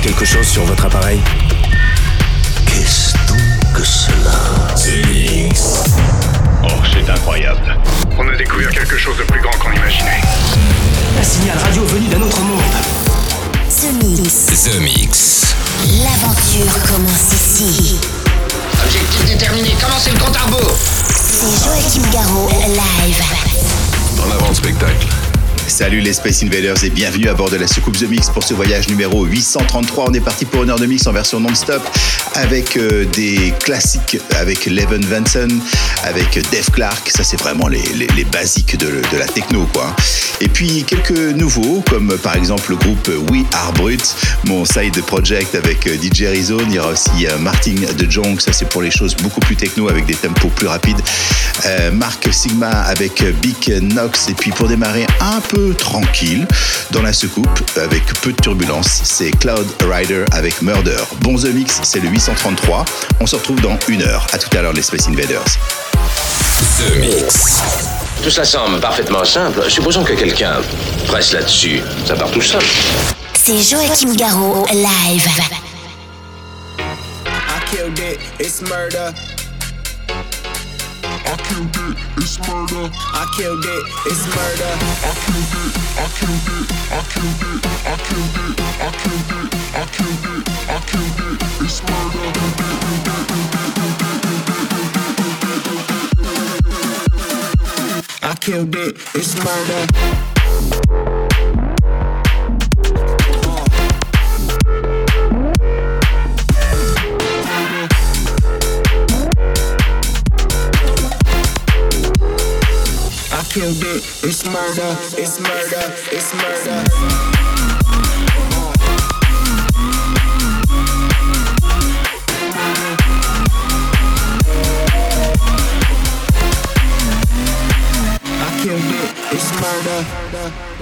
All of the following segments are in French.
quelque chose sur votre appareil Qu'est-ce donc que cela Oh, c'est incroyable. On a découvert quelque chose de plus grand qu'on imaginait. Un signal radio venu d'un autre monde. The Mix. The Mix. L'aventure commence ici. Objectif déterminé, commencez le compte à rebours C'est Joachim Garraud, live. En avant spectacle. Salut les Space Invaders et bienvenue à bord de la soucoupe The Mix pour ce voyage numéro 833. On est parti pour une heure de mix en version non-stop avec euh, des classiques, avec Leven Vanson, avec Dave Clark. Ça, c'est vraiment les, les, basiques de, de, la techno, quoi. Et puis quelques nouveaux, comme par exemple le groupe We Are Brut, mon side project avec euh, DJ Rizzo. Il y aura aussi euh, Martin de Jong. Ça, c'est pour les choses beaucoup plus techno avec des tempos plus rapides. Euh, Marc Sigma avec Big Nox. Et puis pour démarrer un peu tranquille dans la soucoupe avec peu de turbulence. C'est Cloud Rider avec Murder. Bon The Mix, c'est le 833. On se retrouve dans une heure. À tout à l'heure les Space Invaders. The Mix. Tout ça semble parfaitement simple. Supposons que quelqu'un presse là-dessus. Ça part tout seul. C'est Joachim Garraud, live. I killed it, it's murder. I killed it, it's murder. I killed it, it's murder. I killed it, I killed it, I killed it, I killed it, I killed it, I killed it, I killed it, it's murder. I killed it, it's murder. Killed it, it's murder, it's murder, it's murder. I killed it, it's murder.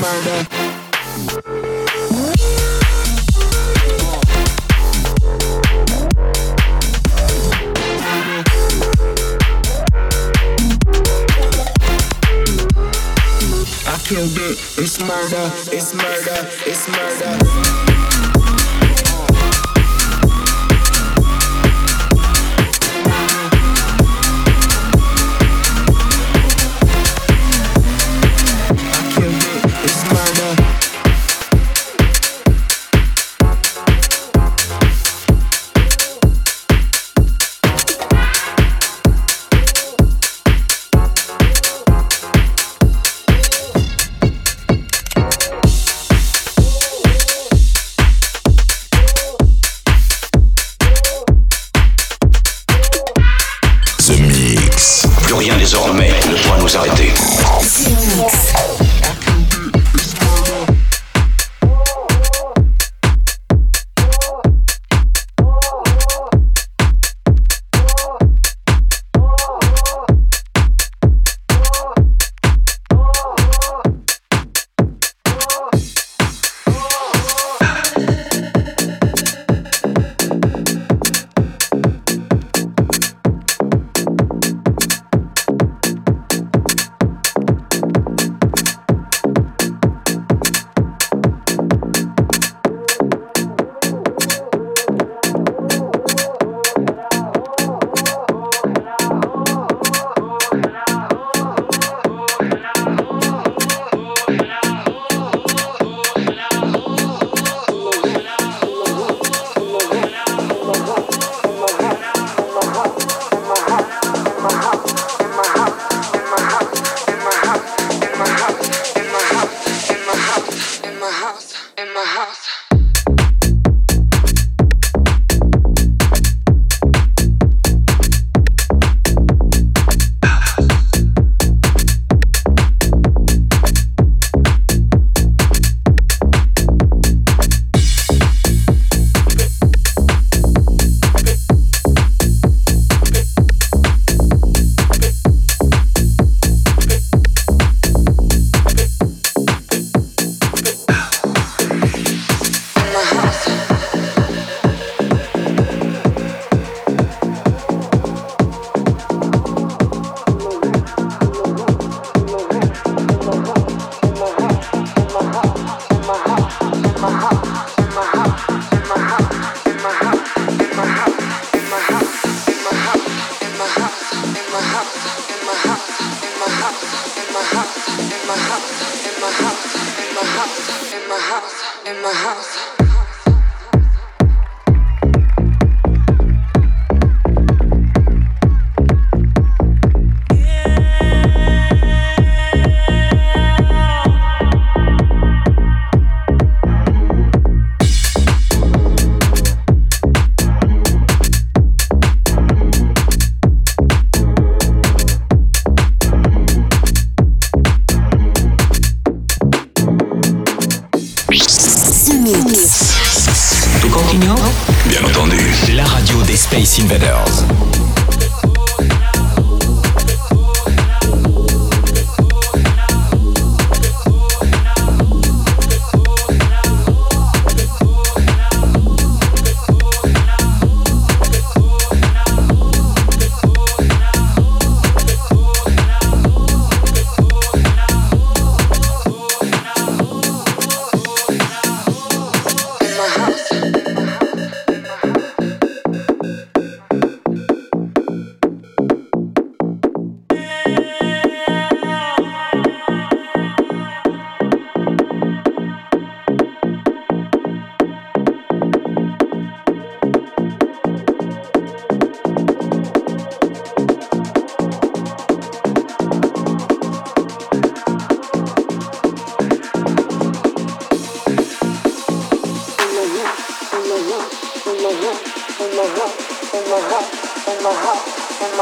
Murder.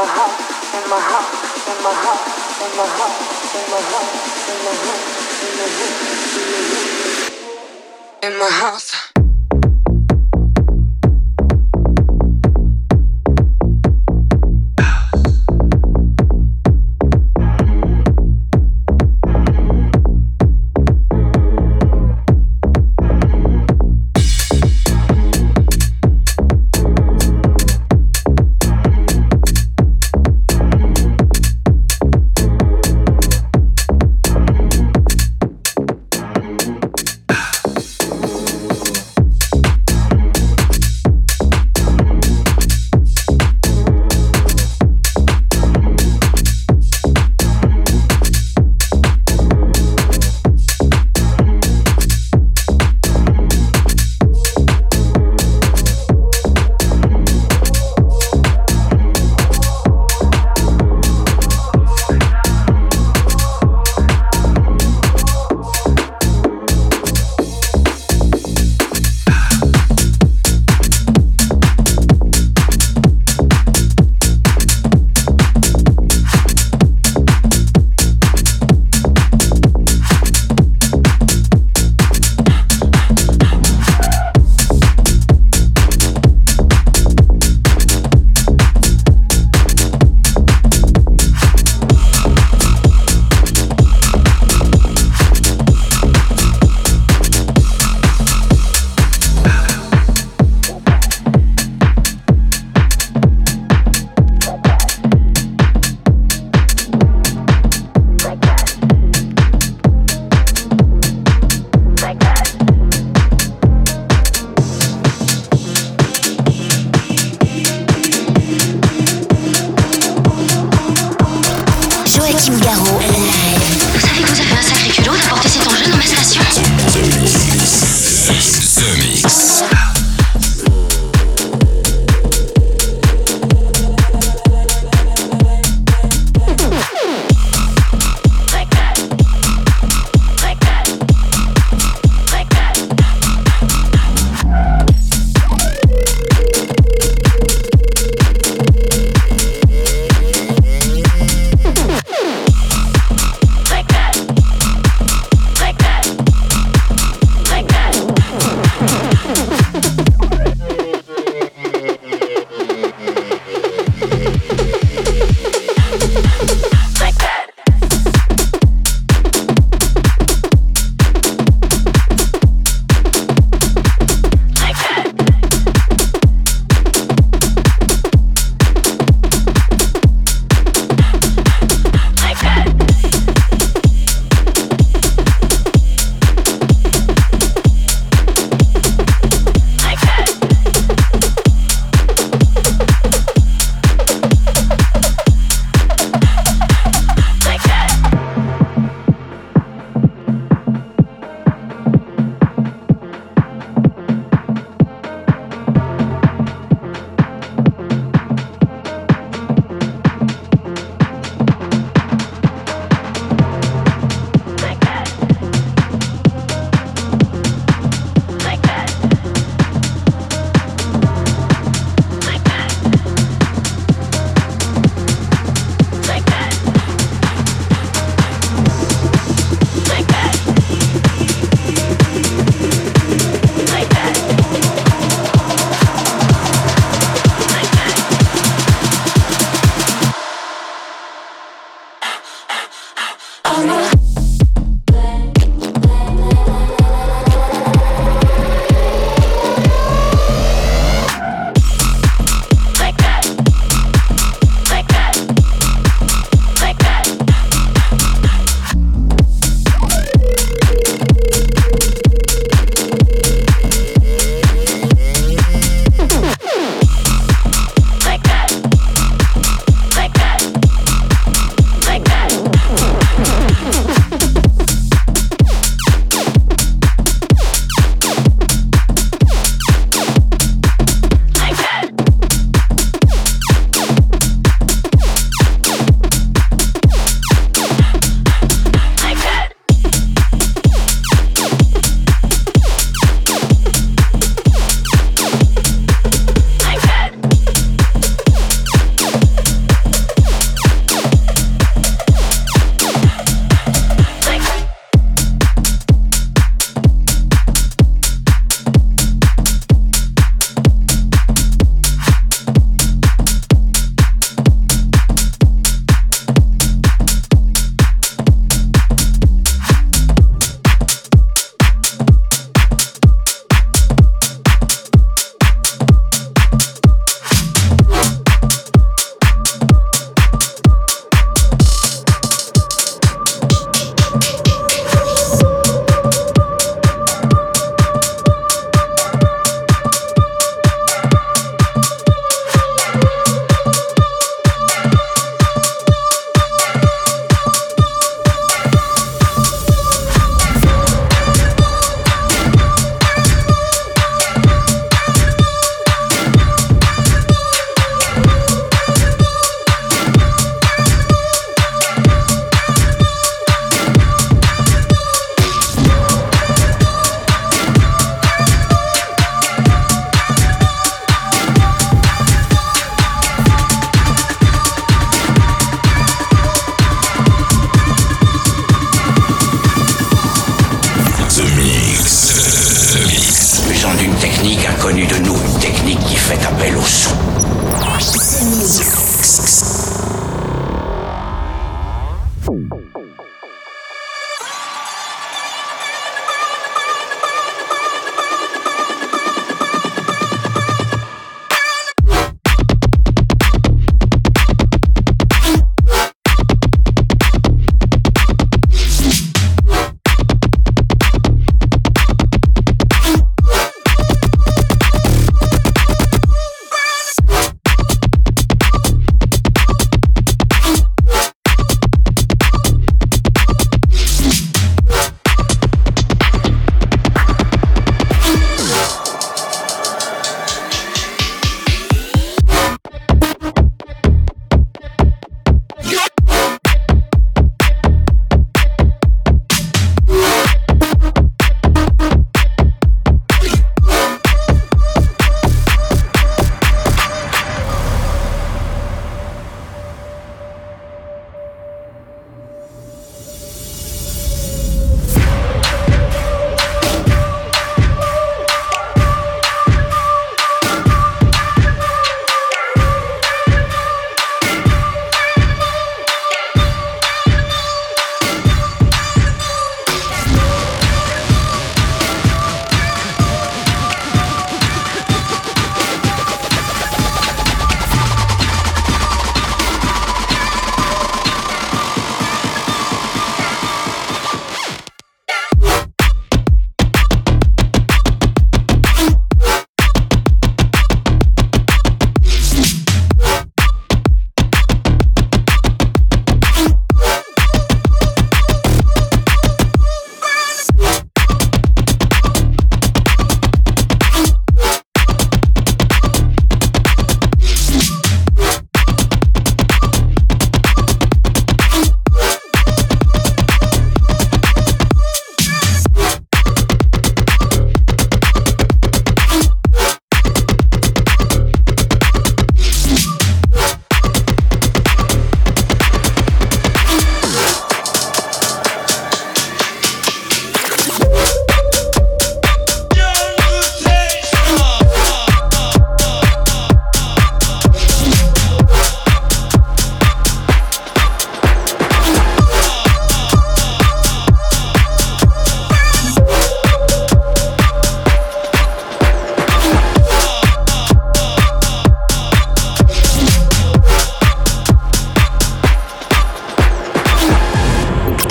In the house. In my house.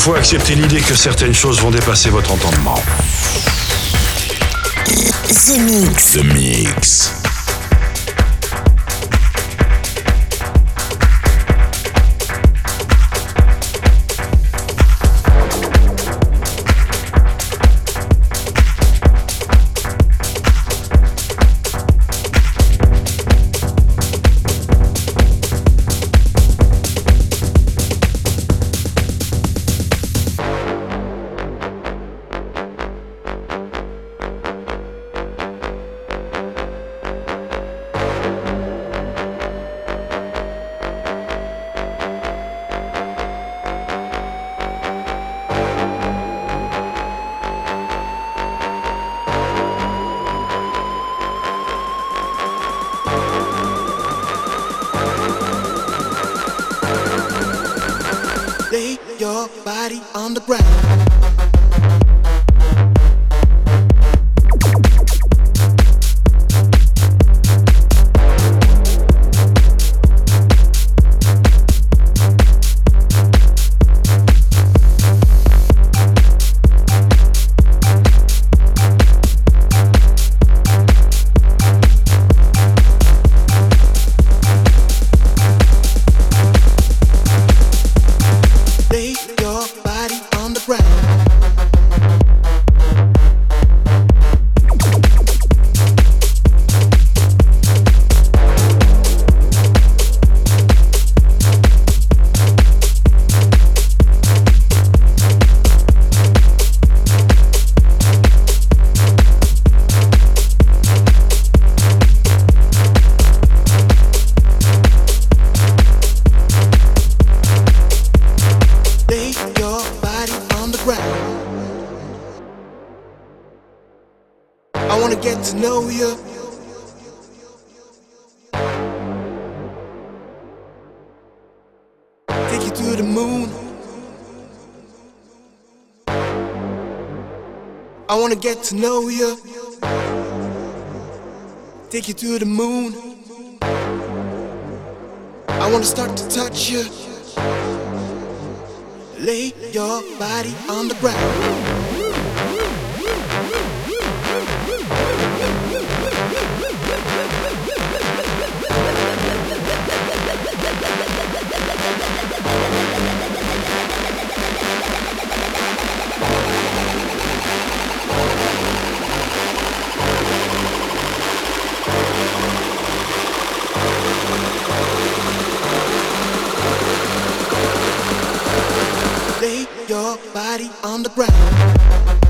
Faut accepter l'idée que certaines choses vont dépasser votre entendement. The Mix. The Mix. Get to know you. Take you to the moon. I wanna get to know ya. Take you to the moon I wanna start to touch you. Lay your body on the ground. Your body on the ground.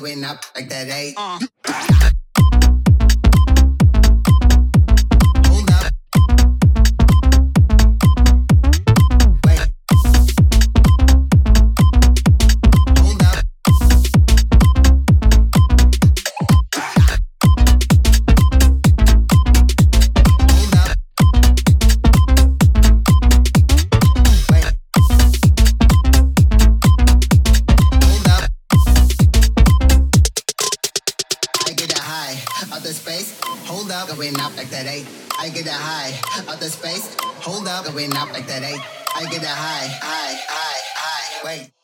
going up like that eh? Uh. I get a high out the space. Hold up, going up like that. I get a high, high, high, high. Wait.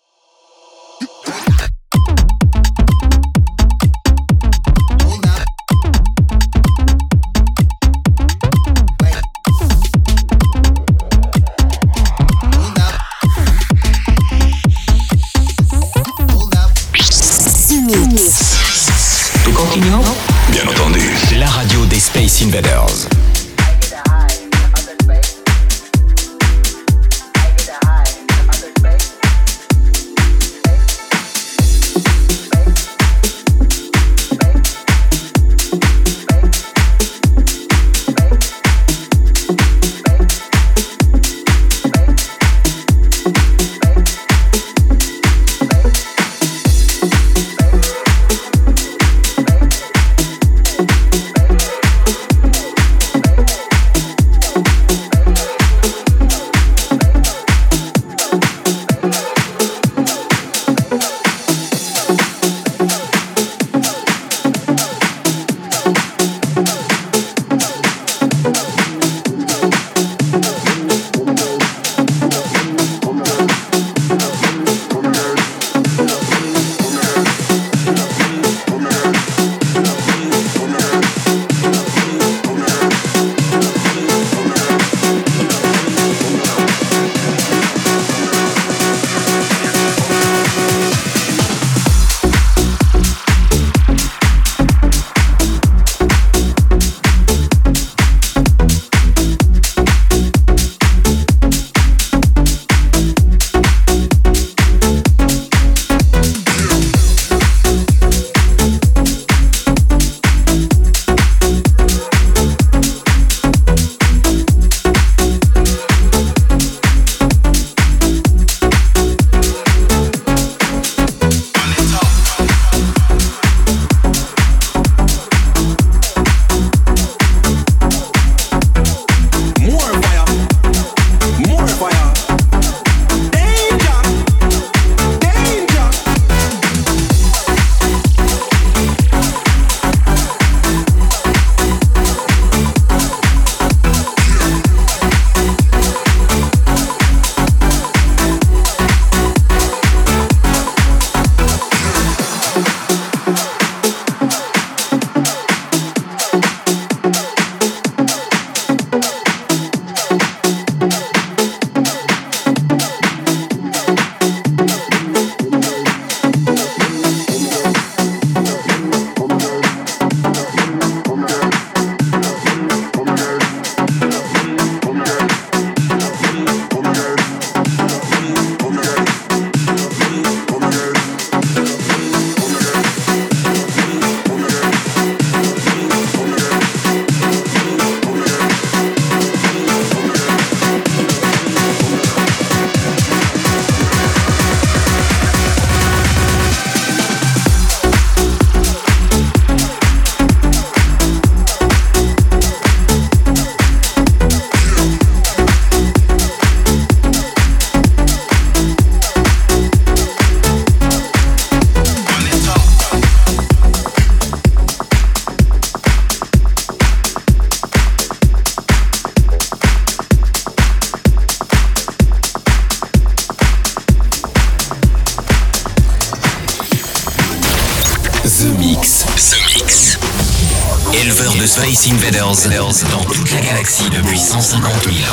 150 000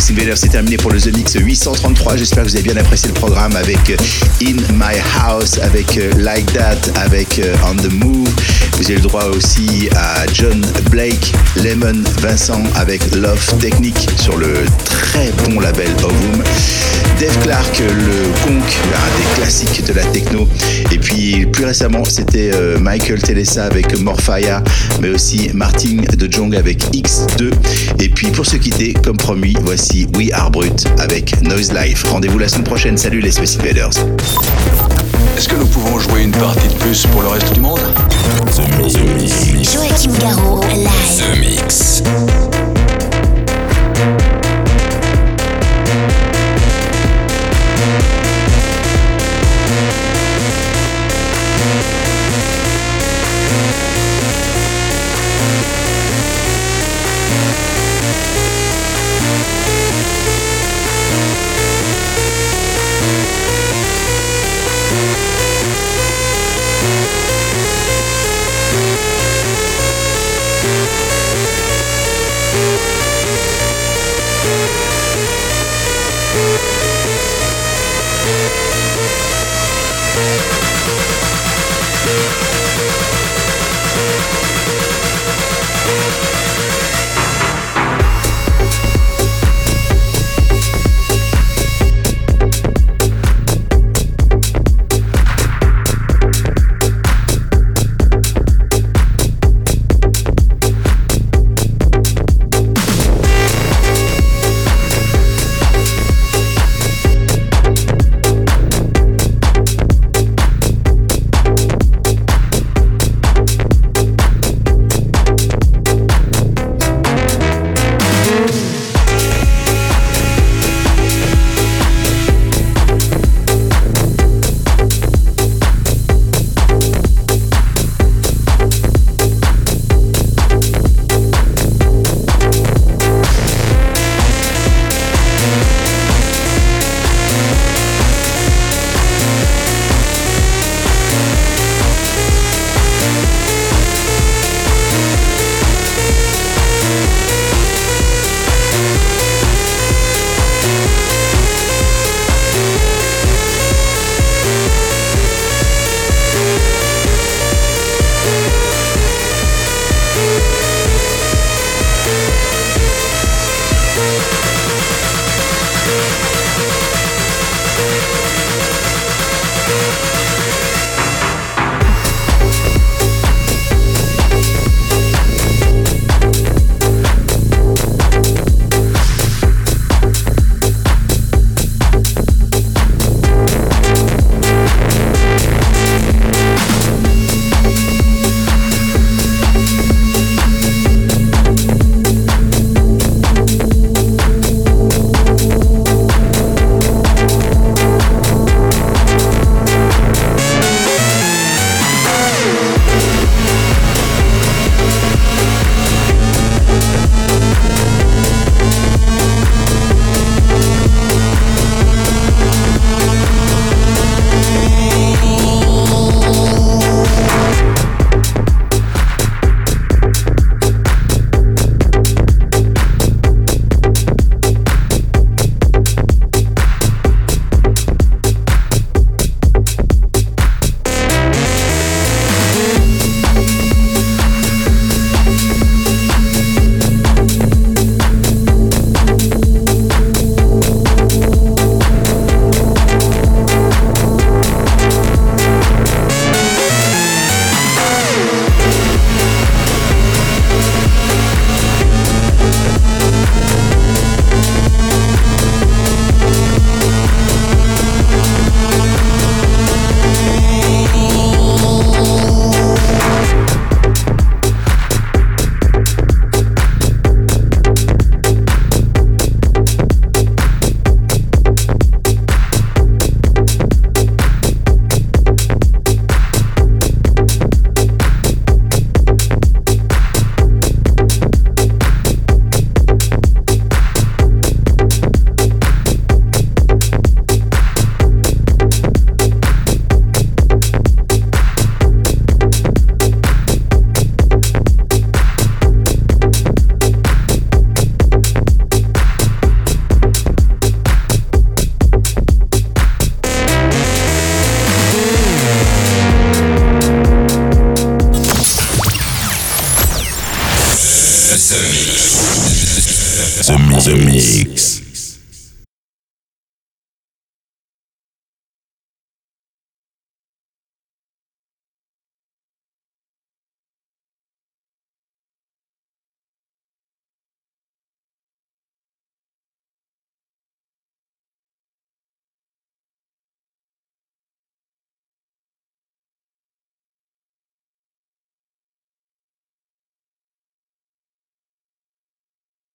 C'est terminé pour le The Mix 833. J'espère que vous avez bien apprécié le programme avec euh, In My House, avec euh, Like That, avec euh, On The Move. Vous avez le droit aussi à John Blake, Lemon Vincent avec Love Technique sur le très bon label Ovum. Dave Clark, le conk, un des classiques de la techno. Et puis plus récemment, c'était Michael Telesa avec Morphia, mais aussi Martin de Jong avec X2. Et puis pour se quitter, comme promis, voici We Are Brut avec Noise Life. Rendez-vous la semaine prochaine. Salut les Space Invaders. Est-ce que nous pouvons jouer une partie de plus pour le reste du monde? The Mix. Joachim Garraud, live. The Mix.